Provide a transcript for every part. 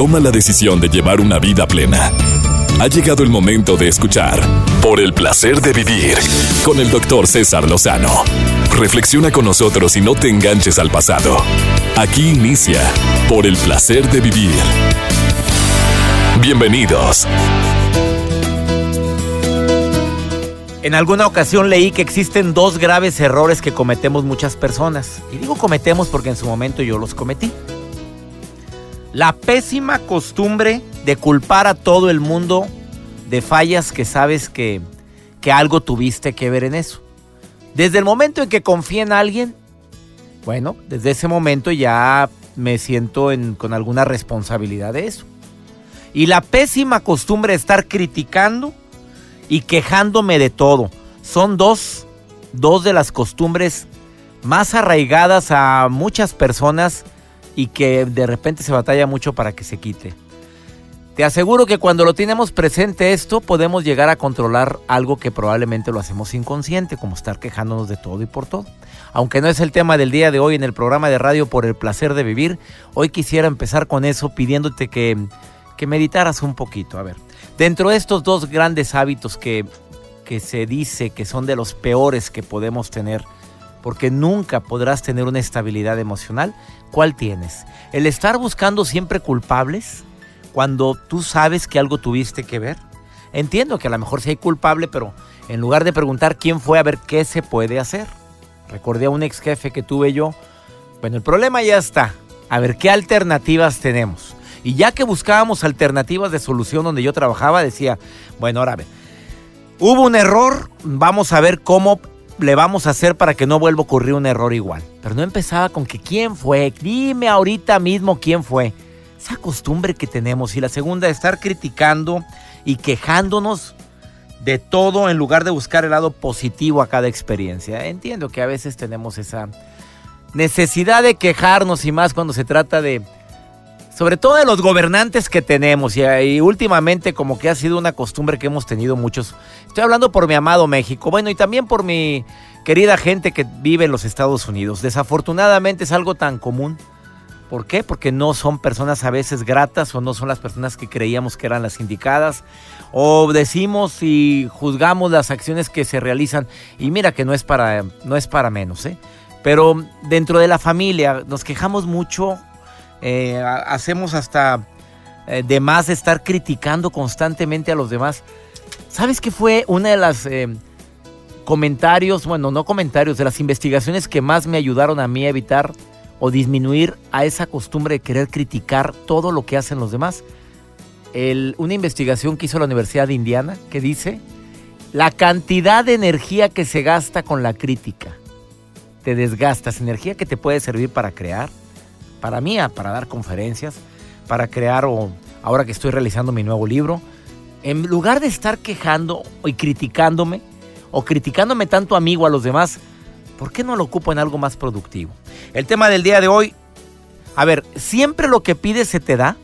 toma la decisión de llevar una vida plena. Ha llegado el momento de escuchar Por el placer de vivir con el doctor César Lozano. Reflexiona con nosotros y no te enganches al pasado. Aquí inicia Por el placer de vivir. Bienvenidos. En alguna ocasión leí que existen dos graves errores que cometemos muchas personas. Y digo cometemos porque en su momento yo los cometí. La pésima costumbre de culpar a todo el mundo de fallas que sabes que, que algo tuviste que ver en eso. Desde el momento en que confíe en alguien, bueno, desde ese momento ya me siento con alguna responsabilidad de eso. Y la pésima costumbre de estar criticando y quejándome de todo. Son dos, dos de las costumbres más arraigadas a muchas personas y que de repente se batalla mucho para que se quite. Te aseguro que cuando lo tenemos presente esto, podemos llegar a controlar algo que probablemente lo hacemos inconsciente, como estar quejándonos de todo y por todo. Aunque no es el tema del día de hoy en el programa de radio por el placer de vivir, hoy quisiera empezar con eso pidiéndote que, que meditaras un poquito. A ver, Dentro de estos dos grandes hábitos que, que se dice que son de los peores que podemos tener, porque nunca podrás tener una estabilidad emocional, ¿cuál tienes? El estar buscando siempre culpables cuando tú sabes que algo tuviste que ver. Entiendo que a lo mejor sí hay culpable, pero en lugar de preguntar quién fue, a ver qué se puede hacer. Recordé a un ex jefe que tuve yo. Bueno, el problema ya está. A ver qué alternativas tenemos. Y ya que buscábamos alternativas de solución donde yo trabajaba, decía, bueno, ahora ve, hubo un error, vamos a ver cómo le vamos a hacer para que no vuelva a ocurrir un error igual. Pero no empezaba con que quién fue, dime ahorita mismo quién fue. Esa costumbre que tenemos. Y la segunda, estar criticando y quejándonos de todo en lugar de buscar el lado positivo a cada experiencia. Entiendo que a veces tenemos esa necesidad de quejarnos y más cuando se trata de sobre todo de los gobernantes que tenemos y, últimamente como que ha sido una costumbre que hemos tenido muchos. Estoy hablando por mi amado México, bueno, y también por mi querida gente que vive en los Estados Unidos. Desafortunadamente es algo tan común. ¿Por qué? Porque no son personas a veces gratas o no son las personas que creíamos que eran las indicadas. O decimos y juzgamos las acciones que se realizan. Y mira que no es para, no es para menos, ¿eh? Pero dentro de la familia nos quejamos mucho eh, hacemos hasta eh, de más estar criticando constantemente a los demás. ¿Sabes qué fue una de las eh, comentarios, bueno, no comentarios, de las investigaciones que más me ayudaron a mí a evitar o disminuir a esa costumbre de querer criticar todo lo que hacen los demás? una investigación que hizo la Universidad de Indiana que dice la cantidad de energía que se gasta con la crítica. Te desgastas, energía que te puede servir para crear, para mí, para dar conferencias, para crear o ahora que estoy realizando mi nuevo libro, en lugar de estar quejando y criticándome o criticándome tanto a mí a los demás, ¿por qué no lo ocupo en algo más productivo? El tema del día de hoy, a ver, siempre lo que pides se te da,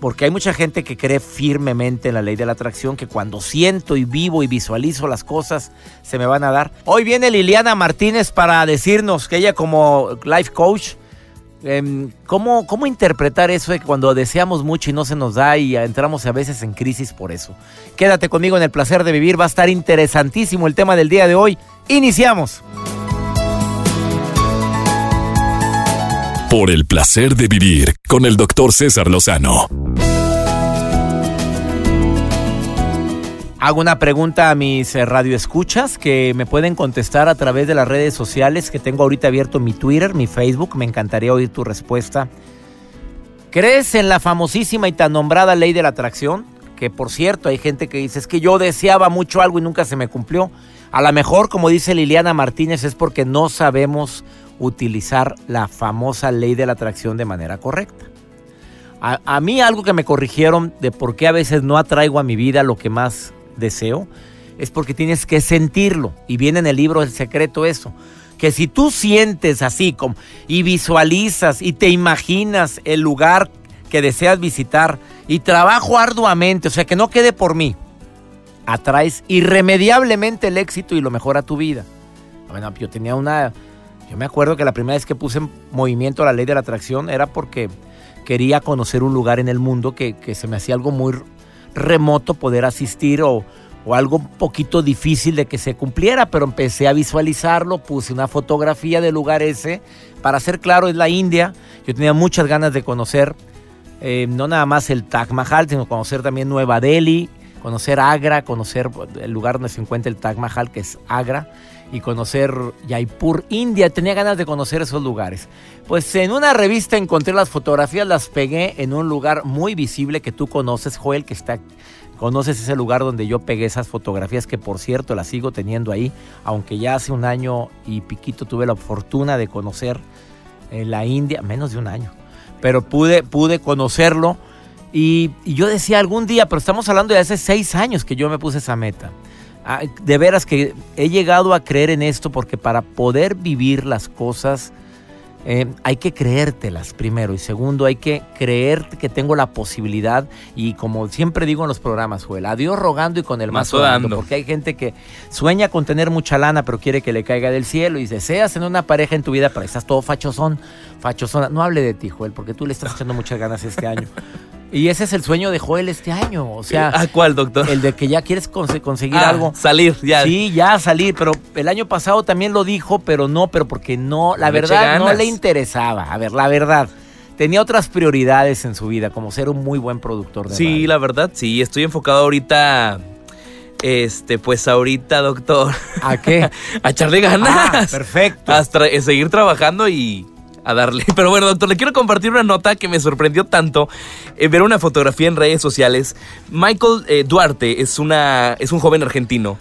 porque hay mucha gente que cree firmemente en la ley de la atracción, que cuando siento y vivo y visualizo las cosas, se me van a dar. Hoy viene Liliana Martínez para decirnos que ella como life coach ¿cómo, ¿Cómo interpretar eso de cuando deseamos mucho y no se nos da y entramos a veces en crisis por eso? Quédate conmigo en el placer de vivir, va a estar interesantísimo el tema del día de hoy. Iniciamos. Por el placer de vivir con el doctor César Lozano. Hago una pregunta a mis eh, radioescuchas que me pueden contestar a través de las redes sociales que tengo ahorita abierto mi Twitter, mi Facebook. Me encantaría oír tu respuesta. ¿Crees en la famosísima y tan nombrada ley de la atracción? Que por cierto, hay gente que dice es que yo deseaba mucho algo y nunca se me cumplió. A lo mejor, como dice Liliana Martínez, es porque no sabemos utilizar la famosa ley de la atracción de manera correcta. A, a mí algo que me corrigieron de por qué a veces no atraigo a mi vida lo que más deseo, es porque tienes que sentirlo. Y viene en el libro El secreto eso. Que si tú sientes así como y visualizas y te imaginas el lugar que deseas visitar y trabajo arduamente, o sea, que no quede por mí, atraes irremediablemente el éxito y lo mejor a tu vida. Bueno, yo tenía una... Yo me acuerdo que la primera vez que puse en movimiento la ley de la atracción era porque quería conocer un lugar en el mundo que, que se me hacía algo muy remoto poder asistir o, o algo un poquito difícil de que se cumpliera, pero empecé a visualizarlo, puse una fotografía del lugar ese. Para ser claro, es la India. Yo tenía muchas ganas de conocer eh, no nada más el Taj Mahal, sino conocer también Nueva Delhi, conocer Agra, conocer el lugar donde se encuentra el Taj Mahal, que es Agra, y conocer Jaipur, India. Tenía ganas de conocer esos lugares. Pues en una revista encontré las fotografías, las pegué en un lugar muy visible que tú conoces, Joel, que está conoces ese lugar donde yo pegué esas fotografías que por cierto las sigo teniendo ahí, aunque ya hace un año y piquito tuve la fortuna de conocer eh, la India, menos de un año, pero pude, pude conocerlo y, y, yo decía algún día, pero estamos hablando de hace seis años que yo me puse esa meta. Ah, de veras que he llegado a creer en esto porque para poder vivir las cosas eh, hay que creértelas primero y segundo hay que creer que tengo la posibilidad y como siempre digo en los programas, Joel, a Dios rogando y con el mazo dando, porque hay gente que sueña con tener mucha lana pero quiere que le caiga del cielo y deseas tener una pareja en tu vida pero estás todo fachosón, fachosón, no hable de ti, Joel, porque tú le estás echando muchas ganas este año. Y ese es el sueño de Joel este año. O sea, ¿a cuál, doctor? El de que ya quieres conseguir ah, algo. Salir, ya. Sí, ya salir. Pero el año pasado también lo dijo, pero no, pero porque no, la verdad no le interesaba. A ver, la verdad. Tenía otras prioridades en su vida, como ser un muy buen productor de Sí, la verdad, sí. Estoy enfocado ahorita. Este, pues ahorita, doctor. ¿A qué? a echarle ganas. Ah, perfecto. Hasta seguir trabajando y a darle. Pero bueno, doctor, le quiero compartir una nota que me sorprendió tanto eh, ver una fotografía en redes sociales. Michael eh, Duarte es, una, es un joven argentino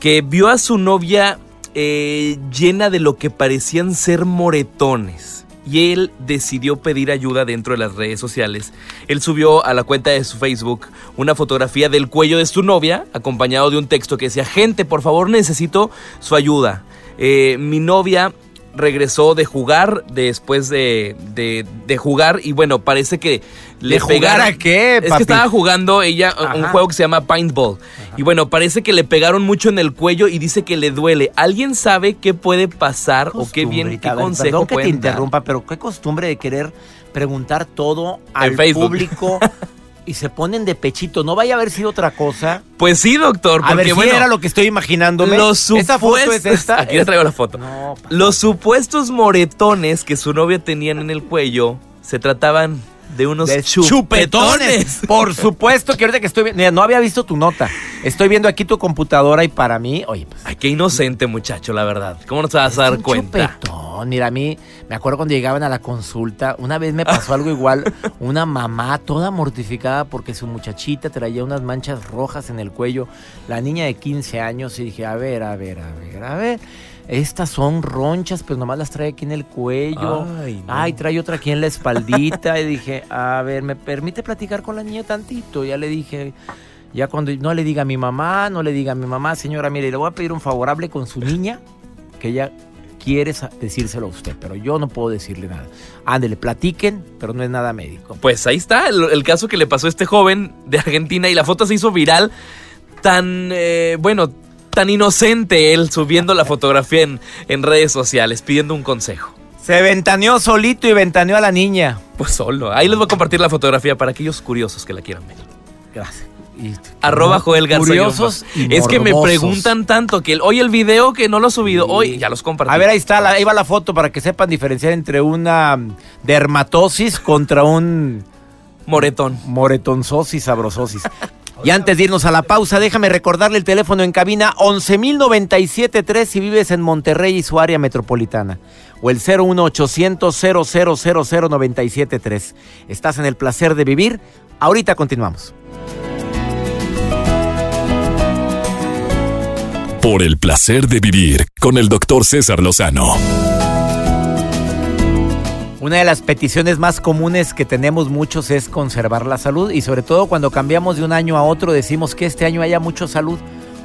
que vio a su novia eh, llena de lo que parecían ser moretones. Y él decidió pedir ayuda dentro de las redes sociales. Él subió a la cuenta de su Facebook una fotografía del cuello de su novia, acompañado de un texto que decía, gente, por favor necesito su ayuda. mi novia regresó de jugar después de, de, jugar y bueno, parece que le ¿De jugar a qué, Es que estaba jugando ella un juego que se llama Paintball. Y bueno, parece que le pegaron mucho en el cuello y dice que le duele. ¿Alguien sabe qué puede pasar o qué bien, qué consejo perdón que te interrumpa, pero qué costumbre de querer preguntar todo al público y se ponen de pechito. ¿No vaya a haber sido otra cosa? Pues sí, doctor. Porque, a ver, bueno, era lo que estoy imaginándome. Los supuestos, es esta? Aquí le traigo la foto. los supuestos moretones que su novia tenía en el cuello se trataban de unos chupetones. Por supuesto que ahorita que estoy no había visto tu nota. Estoy viendo aquí tu computadora y para mí, oye, pues. Ay, qué inocente muchacho, la verdad. ¿Cómo no te vas a dar cuenta? Chupetón. Mira, a mí me acuerdo cuando llegaban a la consulta, una vez me pasó algo igual, una mamá toda mortificada porque su muchachita traía unas manchas rojas en el cuello, la niña de 15 años y dije, a ver, a ver, a ver, a ver estas son ronchas, pero nomás las trae aquí en el cuello. Ay, trae otra aquí en la espaldita. y dije, a ver, ¿me permite platicar con la niña tantito? Ya le dije, ya cuando no le diga a mi mamá, no le diga a mi mamá, señora, mire, le voy a pedir un favorable con su niña, que ella quiere decírselo a usted, pero yo no puedo decirle nada. Ándele, platiquen, pero no es nada médico. Pues ahí está el, caso que le pasó a este joven de Argentina y la foto se hizo viral tan, eh, bueno, tan inocente él subiendo la fotografía en, en redes sociales, pidiendo un consejo. Se ventaneó solito y ventaneó a la niña. Pues solo. Ahí les voy a compartir la fotografía para aquellos curiosos que la quieran ver. Gracias. Arroba Joel Garza. Curiosos Es que me preguntan tanto que hoy el video que no lo he subido, hoy ya los compartí. A ver, ahí está, ahí va la foto para que sepan diferenciar entre una dermatosis contra un... Moretón. Moretonzosis, sabrososis. Y antes de irnos a la pausa, déjame recordarle el teléfono en cabina 11.097.3 si vives en Monterrey y su área metropolitana. O el 01800 0000973 Estás en el placer de vivir. Ahorita continuamos. Por el placer de vivir con el doctor César Lozano. Una de las peticiones más comunes que tenemos muchos es conservar la salud y sobre todo cuando cambiamos de un año a otro decimos que este año haya mucha salud.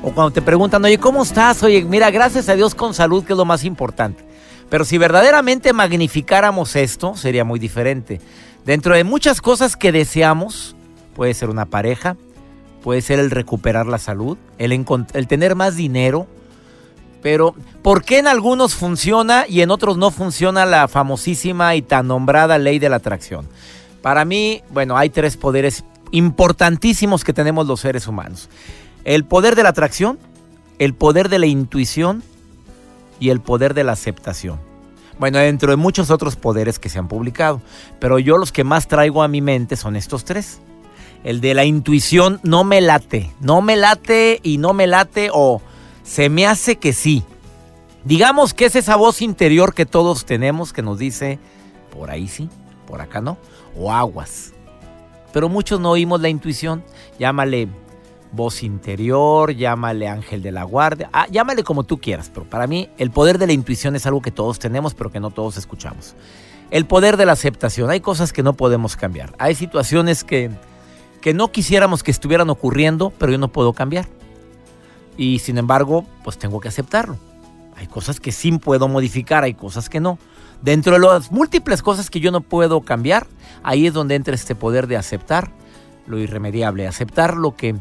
O cuando te preguntan, oye, ¿cómo estás? Oye, mira, gracias a Dios con salud, que es lo más importante. Pero si verdaderamente magnificáramos esto, sería muy diferente. Dentro de muchas cosas que deseamos, puede ser una pareja, puede ser el recuperar la salud, el, tener más dinero, pero, ¿por qué en algunos funciona y en otros no funciona la famosísima y tan nombrada ley de la atracción? Para mí, bueno, hay tres poderes importantísimos que tenemos los seres humanos. El poder de la atracción, el poder de la intuición y el poder de la aceptación. Bueno, dentro de muchos otros poderes que se han publicado, pero yo los que más traigo a mi mente son estos tres. El de la intuición no me late, no me late y no me late o se me hace que sí. Digamos que es esa voz interior que todos tenemos que nos dice, por ahí sí, por acá no, o aguas. Pero muchos no oímos la intuición, llámale voz interior, llámale ángel de la guardia, ah, llámale como tú quieras, pero para mí el poder de la intuición es algo que todos tenemos, pero que no todos escuchamos. El poder de la aceptación, hay cosas que no podemos cambiar, hay situaciones que, que no quisiéramos que estuvieran ocurriendo, pero yo no puedo cambiar. Y sin embargo, pues tengo que aceptarlo. Hay cosas que sí puedo modificar, hay cosas que no. Dentro de las múltiples cosas que yo no puedo cambiar, ahí es donde entra este poder de aceptar lo irremediable, aceptar lo que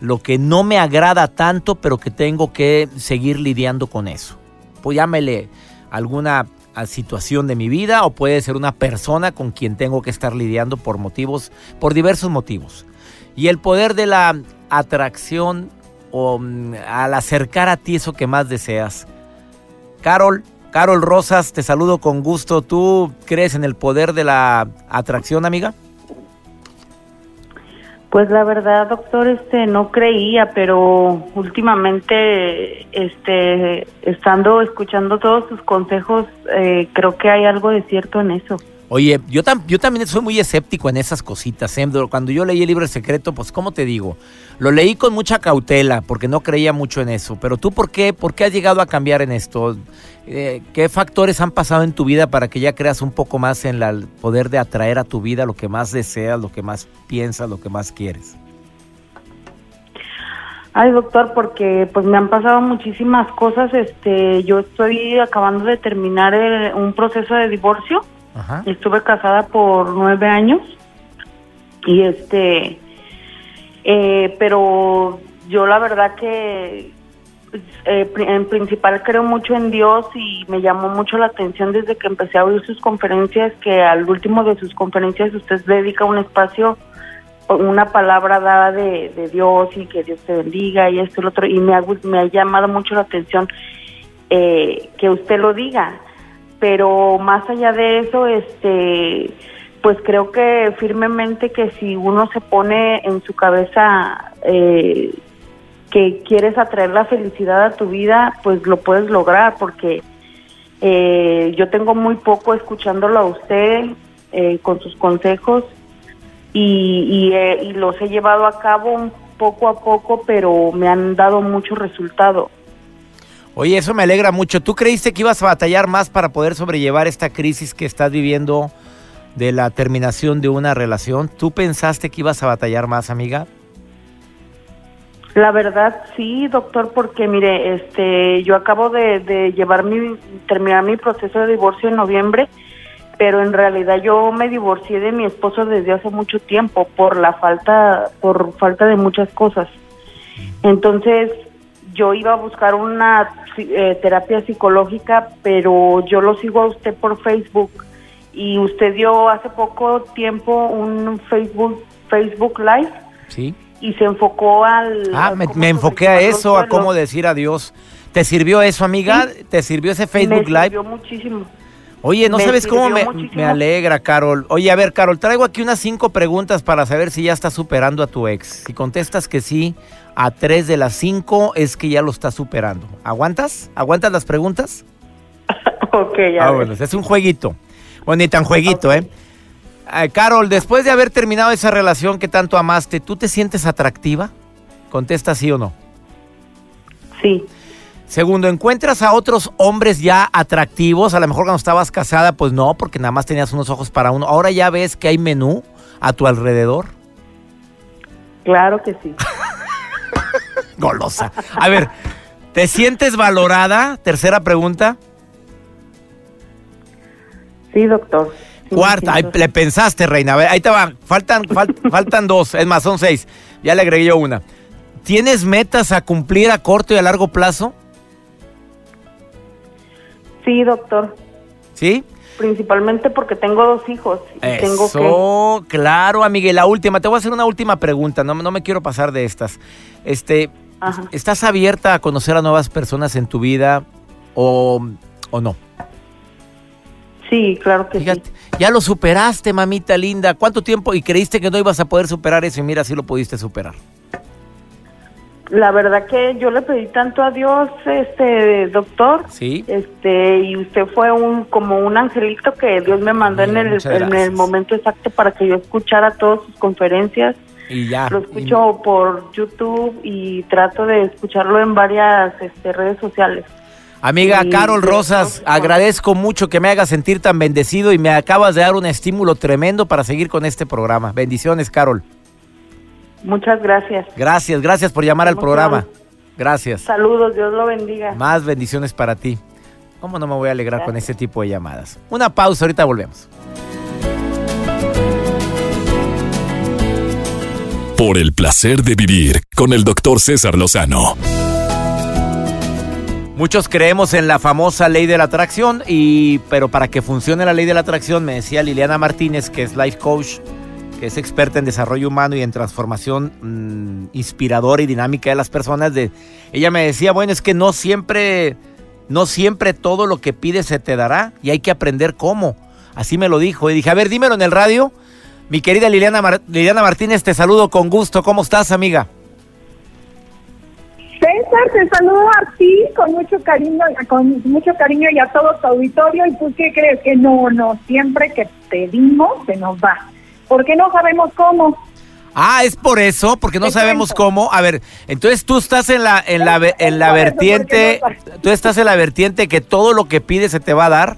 lo que no me agrada tanto, pero que tengo que seguir lidiando con eso. Pues llámele alguna situación de mi vida o puede ser una persona con quien tengo que estar lidiando por motivos, por diversos motivos. Y el poder de la atracción o mm, al acercar a ti eso que más deseas. Carol, Carol Rosas, te saludo con gusto. ¿Tú crees en el poder de la atracción, amiga? Pues la verdad, doctor, este no creía, pero últimamente, este, estando escuchando todos sus consejos, eh, creo que hay algo de cierto en eso. Oye, yo, yo también soy muy escéptico en esas cositas. ¿eh? Cuando yo leí el libro El Secreto, pues, ¿cómo te digo? Lo leí con mucha cautela porque no creía mucho en eso. Pero tú, ¿por qué, por qué has llegado a cambiar en esto? Eh, ¿Qué factores han pasado en tu vida para que ya creas un poco más en el poder de atraer a tu vida lo que más deseas, lo que más piensas, lo que más quieres? Ay, doctor, porque pues me han pasado muchísimas cosas. Este, yo estoy acabando de terminar un proceso de divorcio Estuve casada por nueve años y este, eh, pero yo la verdad que eh, en principal creo mucho en Dios y me llamó mucho la atención desde que empecé a oír sus conferencias que al último de sus conferencias usted dedica un espacio una palabra dada de, Dios y que Dios te bendiga y esto y lo otro y me ha, me ha llamado mucho la atención eh, que usted lo diga pero más allá de eso, este, pues creo que firmemente que si uno se pone en su cabeza eh, que quieres atraer la felicidad a tu vida, pues lo puedes lograr, porque eh, yo tengo muy poco escuchándolo a usted eh, con sus consejos y, y los he llevado a cabo poco a poco, pero me han dado mucho resultado. Oye, eso me alegra mucho. ¿Tú creíste que ibas a batallar más para poder sobrellevar esta crisis que estás viviendo de la terminación de una relación? ¿Tú pensaste que ibas a batallar más, amiga? La verdad sí, doctor, porque mire, este, yo acabo de, llevar mi terminar mi proceso de divorcio en noviembre, pero en realidad yo me divorcié de mi esposo desde hace mucho tiempo por la falta por falta de muchas cosas. Entonces, yo iba a buscar una eh, terapia psicológica, pero yo lo sigo a usted por Facebook y usted dio hace poco tiempo un Facebook Facebook Live. Sí. Y se enfocó al... Ah, me, enfoqué a eso, a cómo decir adiós. ¿Te sirvió eso, amiga? ¿Te sirvió ese Facebook Live? Me sirvió muchísimo. Oye, no sabes cómo me, me, alegra, Carol. Oye, a ver, Carol, traigo aquí unas cinco preguntas para saber si ya estás superando a tu ex. Si contestas que sí, a tres de las cinco es que ya lo estás superando. ¿Aguantas? ¿Aguantas las preguntas? ok, ya. Ah, bueno, es un jueguito. Bueno, ni tan jueguito, ¿eh? Carol, después de haber terminado esa relación que tanto amaste, ¿tú te sientes atractiva? Contesta sí o no. Sí. Segundo, ¿encuentras a otros hombres ya atractivos? A lo mejor cuando estabas casada, pues no, porque nada más tenías unos ojos para uno. Ahora ya ves que hay menú a tu alrededor. Claro que sí. Golosa. A ver, ¿te sientes valorada? Tercera pregunta. Sí, doctor. Cuarta, le pensaste, reina. A ver, ahí te van. Faltan, faltan dos. Es más, son seis. Ya le agregué yo una. ¿Tienes metas a cumplir a corto y a largo plazo? Sí, doctor. ¿Sí? principalmente porque tengo dos hijos. Y Eso, tengo que... claro, amiga. Y la última, te voy a hacer una última pregunta, no, no me quiero pasar de estas. Este, ¿Estás abierta a conocer a nuevas personas en tu vida o, o no? Sí, claro que sí. Ya lo superaste, mamita linda. ¿Cuánto tiempo? Y creíste que no ibas a poder superar eso y mira, si lo pudiste superar. La verdad que yo le pedí tanto a Dios, este doctor. Sí. Este y usted fue un como un angelito que Dios me mandó en el en el momento exacto para que yo escuchara todas sus conferencias. Y ya. Lo escucho por YouTube y trato de escucharlo en varias este, redes sociales. Amiga Carol Rosas, agradezco mucho que me hagas sentir tan bendecido y me acabas de dar un estímulo tremendo para seguir con este programa. Bendiciones, Carol. Muchas gracias. Gracias, gracias por llamar al programa. Gracias. Saludos, Dios lo bendiga. Más bendiciones para ti. ¿Cómo no me voy a alegrar con este tipo de llamadas? Una pausa, ahorita volvemos. Por el placer de vivir con el doctor César Lozano. Muchos creemos en la famosa ley de la atracción, y, pero para que funcione la ley de la atracción, me decía Liliana Martínez, que es life coach, que es experta en desarrollo humano y en transformación mm, inspiradora y dinámica de las personas, de, ella me decía, bueno, es que no siempre, no siempre todo lo que pides se te dará y hay que aprender cómo. Así me lo dijo. Y dije, a ver, dímelo en el radio. Mi querida Liliana, Liliana Martínez, te saludo con gusto. ¿Cómo estás, amiga? César, te saludo a ti con mucho cariño, con mucho cariño y a todo tu auditorio. ¿Y tú qué crees? Que no, no, siempre que pedimos se nos va. Porque no sabemos cómo. Ah, es por eso, porque no sabemos cómo. A ver, entonces tú estás en la en la en la vertiente, tú estás en la vertiente que todo lo que pides se te va a dar.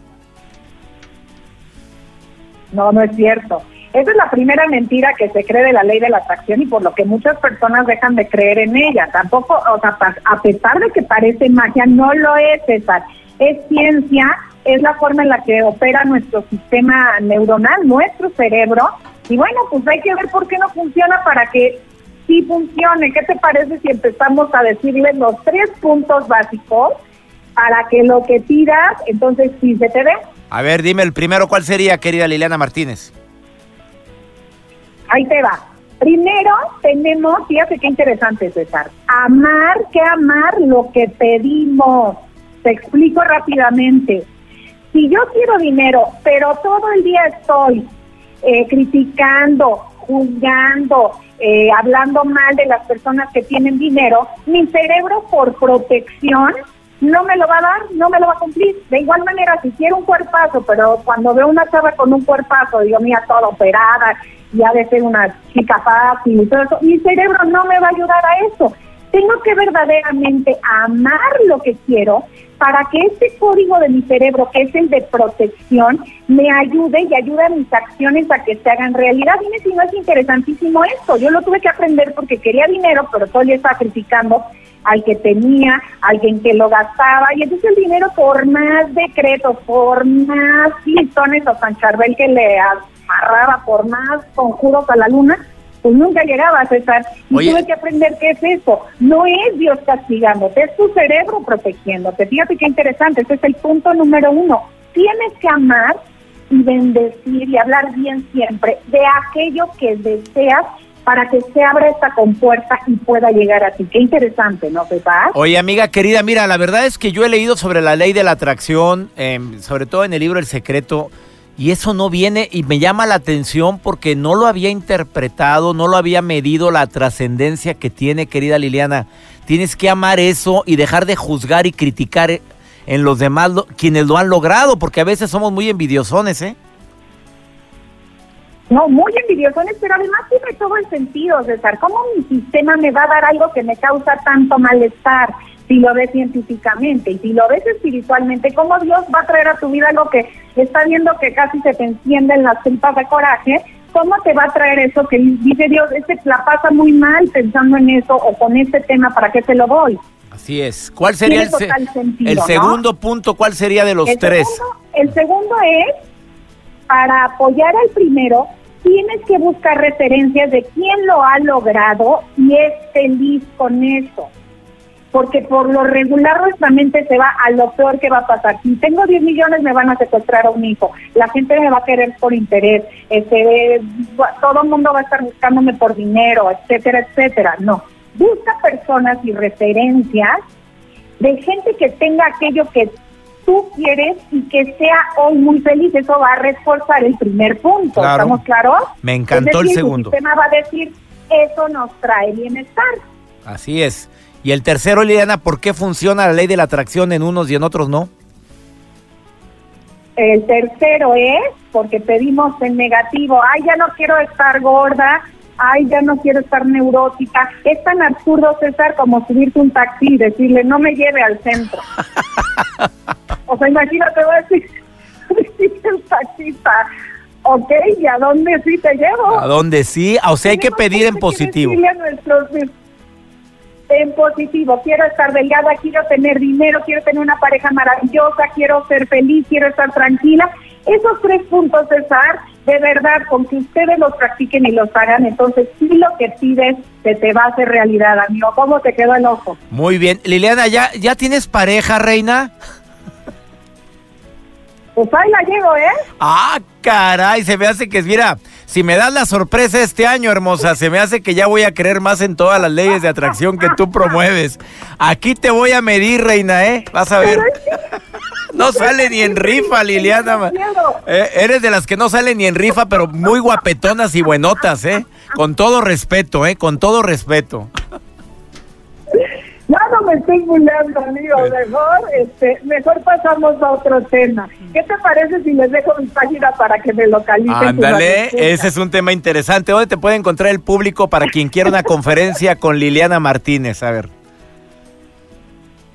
No, no es cierto. Esa es la primera mentira que se cree de la ley de la atracción y por lo que muchas personas dejan de creer en ella. Tampoco, o sea, a pesar de que parece magia, no lo es, César. Es ciencia, es la forma en la que opera nuestro sistema neuronal, nuestro cerebro. Y bueno, pues hay que ver por qué no funciona para que sí funcione. ¿Qué te parece si empezamos a decirle los tres puntos básicos para que lo que pidas, entonces sí se te dé? A ver, dime el primero, ¿cuál sería, querida Liliana Martínez? Ahí te va. Primero tenemos, fíjate qué interesante César, amar que amar lo que pedimos. Te explico rápidamente. Si yo quiero dinero, pero todo el día estoy eh, criticando, juzgando, eh, hablando mal de las personas que tienen dinero, mi cerebro por protección no me lo va a dar, no me lo va a cumplir. De igual manera, si quiero un cuerpazo, pero cuando veo una chava con un cuerpazo, digo, mía, toda operada, ya de ser una chica fácil y todo eso, mi cerebro no me va a ayudar a eso. Tengo que verdaderamente amar lo que quiero para que este código de mi cerebro, que es el de protección, me ayude y ayude a mis acciones a que se hagan realidad. Dime si no es interesantísimo esto. Yo lo tuve que aprender porque quería dinero, pero todo el estaba criticando al que tenía, alguien que lo gastaba, y entonces el dinero por más decretos, por más listones a San Charbel que le amarraba, por más conjuros a la luna, pues nunca llegaba a César. Y tuve que aprender qué es eso. No es Dios castigándote, es tu cerebro protegiéndote. Fíjate qué interesante, ese es el punto número uno. Tienes que amar y bendecir y hablar bien siempre de aquello que deseas para que se abra esta compuerta y pueda llegar a ti. Qué interesante, ¿no, César? Oye, amiga querida, mira, la verdad es que yo he leído sobre la ley de la atracción, em, sobre todo en el libro El Secreto, y eso no viene y me llama la atención porque no lo había interpretado, no lo había medido la trascendencia que tiene, querida Liliana. Tienes que amar eso y dejar de juzgar y criticar en los demás quienes lo han logrado, porque a veces somos muy envidiosones, ¿eh? No, muy envidiosones, pero además tiene todo el sentido, César. ¿Cómo mi sistema me va a dar algo que me causa tanto malestar? Si lo ves científicamente y si lo ves espiritualmente, ¿cómo Dios va a traer a tu vida algo que está viendo que casi se te encienden las tripas de coraje? ¿Cómo te va a traer eso que dice Dios, este la pasa muy mal pensando en eso o con este tema, ¿para qué te lo doy? Así es. ¿Cuál sería el, el, segundo punto? ¿Cuál sería de los tres? el segundo es, para apoyar al primero, tienes que buscar referencias de quién lo ha logrado y es feliz con eso. Porque por lo regular nuestra mente se va a lo peor que va a pasar. Si tengo 10 millones me van a secuestrar a un hijo, la gente me va a querer por interés, este, todo el mundo va a estar buscándome por dinero, etcétera, etcétera. No, busca personas y referencias de gente que tenga aquello que tú quieres y que sea hoy muy feliz. Eso va a reforzar el primer punto. ¿Estamos claros? Me encantó el segundo. El sistema va a decir, eso nos trae bienestar. Así es. Y el tercero, Liliana, ¿por qué funciona la ley de la atracción en unos y en otros no? El tercero es porque pedimos en negativo, ay, ya no quiero estar gorda, ay, ya no quiero estar neurótica. Es tan absurdo, César, como subirte un taxi y decirle, no me lleve al centro. o sea, imagínate, voy a decir, el taxista, ok, ¿y a dónde sí te llevo? ¿A dónde sí? O sea, hay que pedir en positivo. En positivo, quiero estar delgada, quiero tener dinero, quiero tener una pareja maravillosa, quiero ser feliz, quiero estar tranquila. Esos tres puntos, César, de verdad, con que ustedes los practiquen y los hagan, entonces sí lo que pides se te va a hacer realidad, amigo. ¿Cómo te quedó el ojo? Muy bien. Liliana, ¿ya, ya tienes pareja, reina? Pues ahí la llevo, ¿eh? Ah, caray, se me hace que, mira, si me das la sorpresa este año, hermosa, se me hace que ya voy a creer más en todas las leyes de atracción que tú promueves. Aquí te voy a medir, reina, ¿eh? Vas a ver. No sale ni en rifa, Liliana. Eh, eres de las que no salen ni en rifa, pero muy guapetonas y buenotas, ¿eh? Con todo respeto, ¿eh? Con todo respeto. Ya no me estoy burlando, amigo. Mejor, este, mejor pasamos a otro tema. ¿Qué te parece si les dejo mi página para que me localicen? Ándale, ese es un tema interesante. ¿Dónde te puede encontrar el público para quien quiera una conferencia con Liliana Martínez? A ver.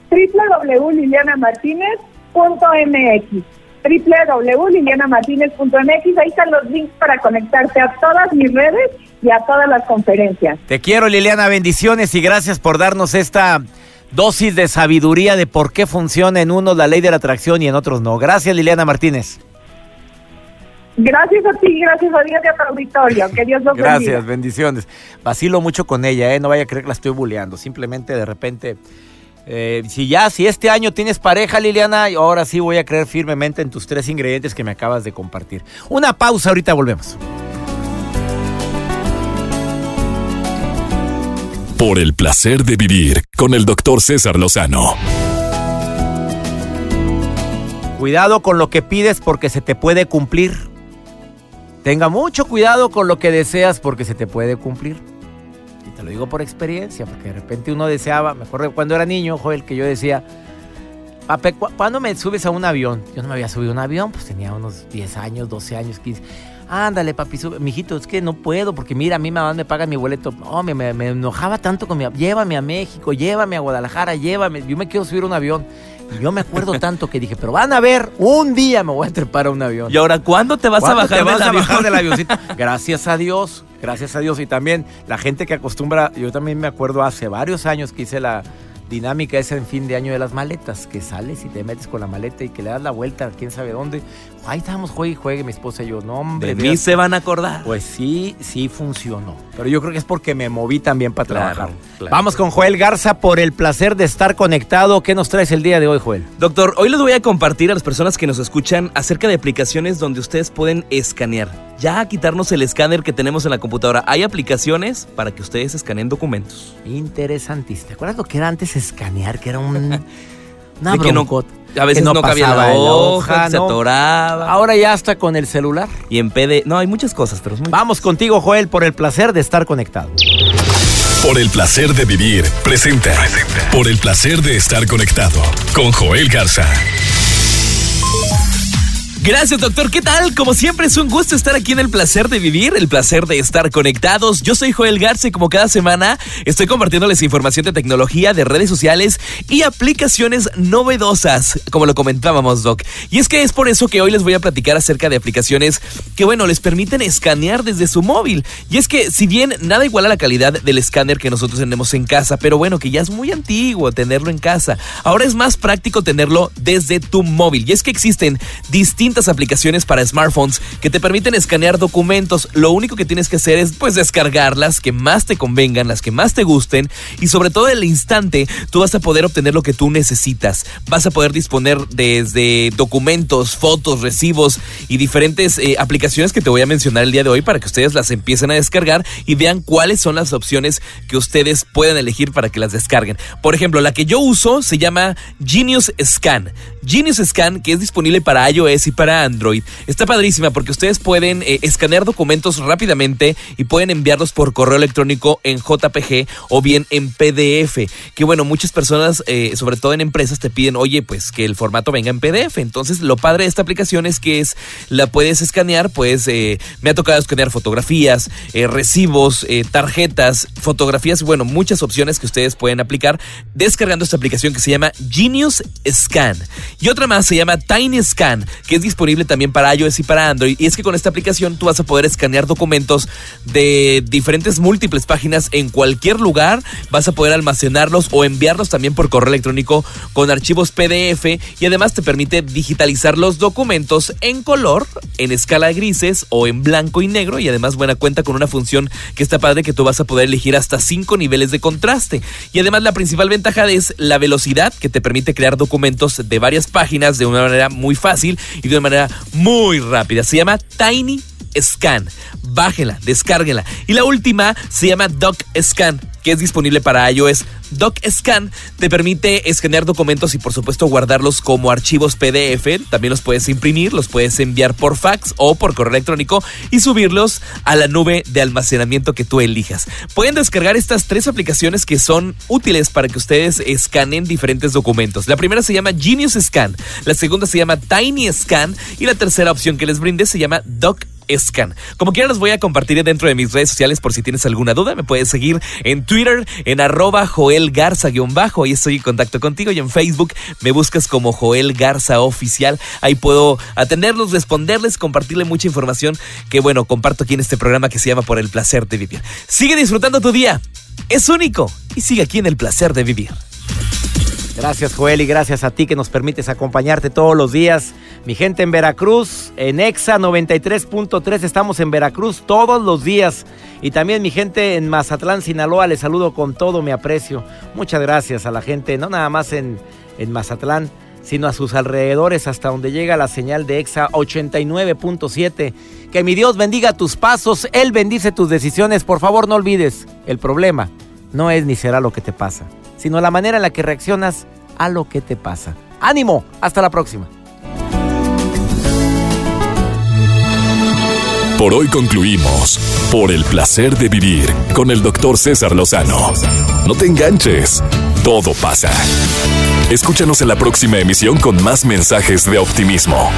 www.lilianamartinez.mx www.lilianamartinez.mx Ahí están los links para conectarte a todas mis redes y a todas las conferencias. Te quiero, Liliana. Bendiciones y gracias por darnos esta dosis de sabiduría de por qué funciona en unos la ley de la atracción y en otros no. Gracias, Liliana Martínez. Gracias a ti, gracias a Dios y a tu auditorio. Que Dios los bendiga. Gracias, bendiciones. Vacilo mucho con ella, ¿eh? No vaya a creer que la estoy bulleando. Simplemente de repente eh, si ya, si este año tienes pareja, Liliana, ahora sí voy a creer firmemente en tus tres ingredientes que me acabas de compartir. Una pausa, ahorita volvemos. Por el placer de vivir con el doctor César Lozano. Cuidado con lo que pides porque se te puede cumplir. Tenga mucho cuidado con lo que deseas porque se te puede cumplir te lo digo por experiencia, porque de repente uno deseaba, me acuerdo cuando era niño, Joel, que yo decía, Pape, ¿cuándo me subes a un avión? Yo no me había subido a un avión, pues tenía unos 10 años, 12 años, 15. Ándale, papi, sube. Mijito, es que no puedo, porque mira, a mí mamá me paga mi boleto. No, me, me, enojaba tanto con mi... Llévame a México, llévame a Guadalajara, llévame. Yo me quiero subir a un avión. Y yo me acuerdo tanto que dije, pero van a ver, un día me voy a trepar a un avión. ¿Y ahora cuándo te vas a bajar, te vas a bajar del avioncito? Gracias a Dios, gracias a Dios. Y también la gente que acostumbra, yo también me acuerdo hace varios años que hice la dinámica esa en fin de año de las maletas, que sales y te metes con la maleta y que le das la vuelta, quién sabe dónde. Ahí estábamos, juegue y juegue, mi esposa y yo. No, hombre. De mí se van a acordar. Pues sí, sí funcionó. Pero yo creo que es porque me moví también para trabajar. Vamos con Joel Garza por el placer de estar conectado. ¿Qué nos traes el día de hoy, Joel? Doctor, hoy les voy a compartir a las personas que nos escuchan acerca de aplicaciones donde ustedes pueden escanear. Ya quitarnos el escáner que tenemos en la computadora. Hay aplicaciones para que ustedes escaneen documentos. Interesantísimo. ¿Te acuerdas lo que era antes escanear? Que era un... Una a veces no, cabía la hoja, se atoraba. Ahora ya está con el celular. Y en PD. No, hay muchas cosas, pero Vamos contigo, Joel, por el placer de estar conectado. Por el placer de vivir, presenta. presenta. Por el placer de estar conectado con Joel Garza. Gracias, doctor. ¿Qué tal? Como siempre, es un gusto estar aquí en el placer de vivir, el placer de estar conectados. Yo soy Joel Garza y como cada semana estoy compartiéndoles información de tecnología, de redes sociales y aplicaciones novedosas, como lo comentábamos, Doc. Y es que es por eso que hoy les voy a platicar acerca de aplicaciones que, bueno, les permiten escanear desde su móvil. Y es que, si bien nada iguala la calidad del escáner que nosotros tenemos en casa, pero bueno, que ya es muy antiguo tenerlo en casa, ahora es más práctico tenerlo desde tu móvil. Y es que existen distintos 200 aplicaciones para smartphones que te permiten escanear documentos. Lo único que tienes que hacer es pues descargar las que más te convengan, las que más te gusten y sobre todo en el instante tú vas a poder obtener lo que tú necesitas. Vas a poder disponer desde documentos, fotos, recibos y diferentes eh, aplicaciones que te voy a mencionar el día de hoy para que ustedes las empiecen a descargar y vean cuáles son las opciones que ustedes pueden elegir para que las descarguen. Por ejemplo, la que yo uso se llama Genius Scan. Genius Scan, que es disponible para iOS y para Android, está padrísima porque ustedes pueden eh, escanear documentos rápidamente y pueden enviarlos por correo electrónico en JPG o bien en PDF. Que bueno, muchas personas, eh, sobre todo en empresas, te piden, oye, pues que el formato venga en PDF. Entonces, lo padre de esta aplicación es que es, la puedes escanear, pues eh, me ha tocado escanear fotografías, recibos, tarjetas, fotografías, bueno, muchas opciones que ustedes pueden aplicar descargando esta aplicación que se llama Genius Scan. Y otra más se llama Tiny Scan, que es disponible también para iOS y para Android. Y es que con esta aplicación tú vas a poder escanear documentos de diferentes múltiples páginas en cualquier lugar. Vas a poder almacenarlos o enviarlos también por correo electrónico con archivos PDF. Y además te permite digitalizar los documentos en color, en escala grises o en blanco y negro. Y además buena cuenta con una función que está padre que tú vas a poder elegir hasta cinco niveles de contraste. Y además la principal ventaja es la velocidad que te permite crear documentos de varias páginas de una manera muy fácil y de una manera muy rápida. Se llama Tiny Scan. Bájela, descárguela. Y la última se llama Doc Scan que es disponible para iOS. DocScan te permite escanear documentos y por supuesto guardarlos como archivos PDF. También los puedes imprimir, los puedes enviar por fax o por correo electrónico y subirlos a la nube de almacenamiento que tú elijas. Pueden descargar estas tres aplicaciones que son útiles para que ustedes escaneen diferentes documentos. La primera se llama Genius Scan, la segunda se llama Tiny Scan y la tercera opción que les brinde se llama Doc Scan. Como quiera los voy a compartir dentro de mis redes sociales por si tienes alguna duda. Me puedes seguir en Twitter en arroba Joel Garza-bajo. Ahí estoy en contacto contigo y en Facebook me buscas como Joel Garza Oficial. Ahí puedo atenderlos, responderles, compartirle mucha información que bueno, comparto aquí en este programa que se llama Por el Placer de Vivir. Sigue disfrutando tu día. Es único y sigue aquí en el Placer de Vivir. Gracias Joel y gracias a ti que nos permites acompañarte todos los días. Mi gente en Veracruz, en EXA 93.3, estamos en Veracruz todos los días. Y también mi gente en Mazatlán, Sinaloa, les saludo con todo mi aprecio. Muchas gracias a la gente, no nada más en, en Mazatlán, sino a sus alrededores hasta donde llega la señal de EXA 89.7. Que mi Dios bendiga tus pasos, Él bendice tus decisiones. Por favor, no olvides, el problema no es ni será lo que te pasa sino la manera en la que reaccionas a lo que te pasa. Ánimo, hasta la próxima. Por hoy concluimos por el placer de vivir con el doctor César Lozano. No te enganches, todo pasa. Escúchanos en la próxima emisión con más mensajes de optimismo.